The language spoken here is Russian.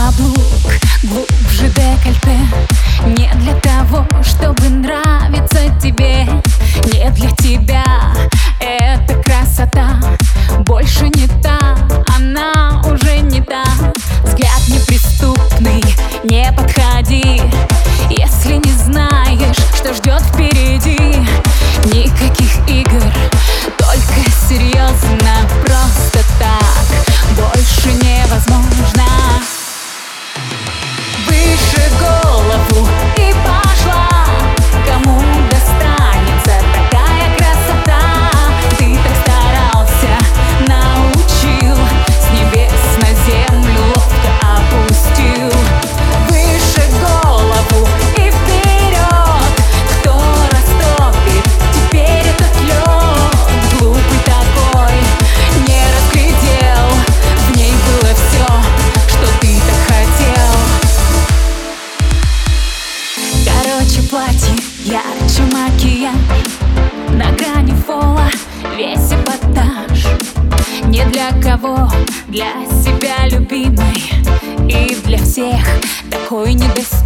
Каблук, глубже декольте. Не для того, чтобы нравиться тебе Не для тебя. Эта красота. Больше не платье ярче макияж. На грани фола весь эпатаж. Не для кого, для себя любимой. И для всех такой недостижимой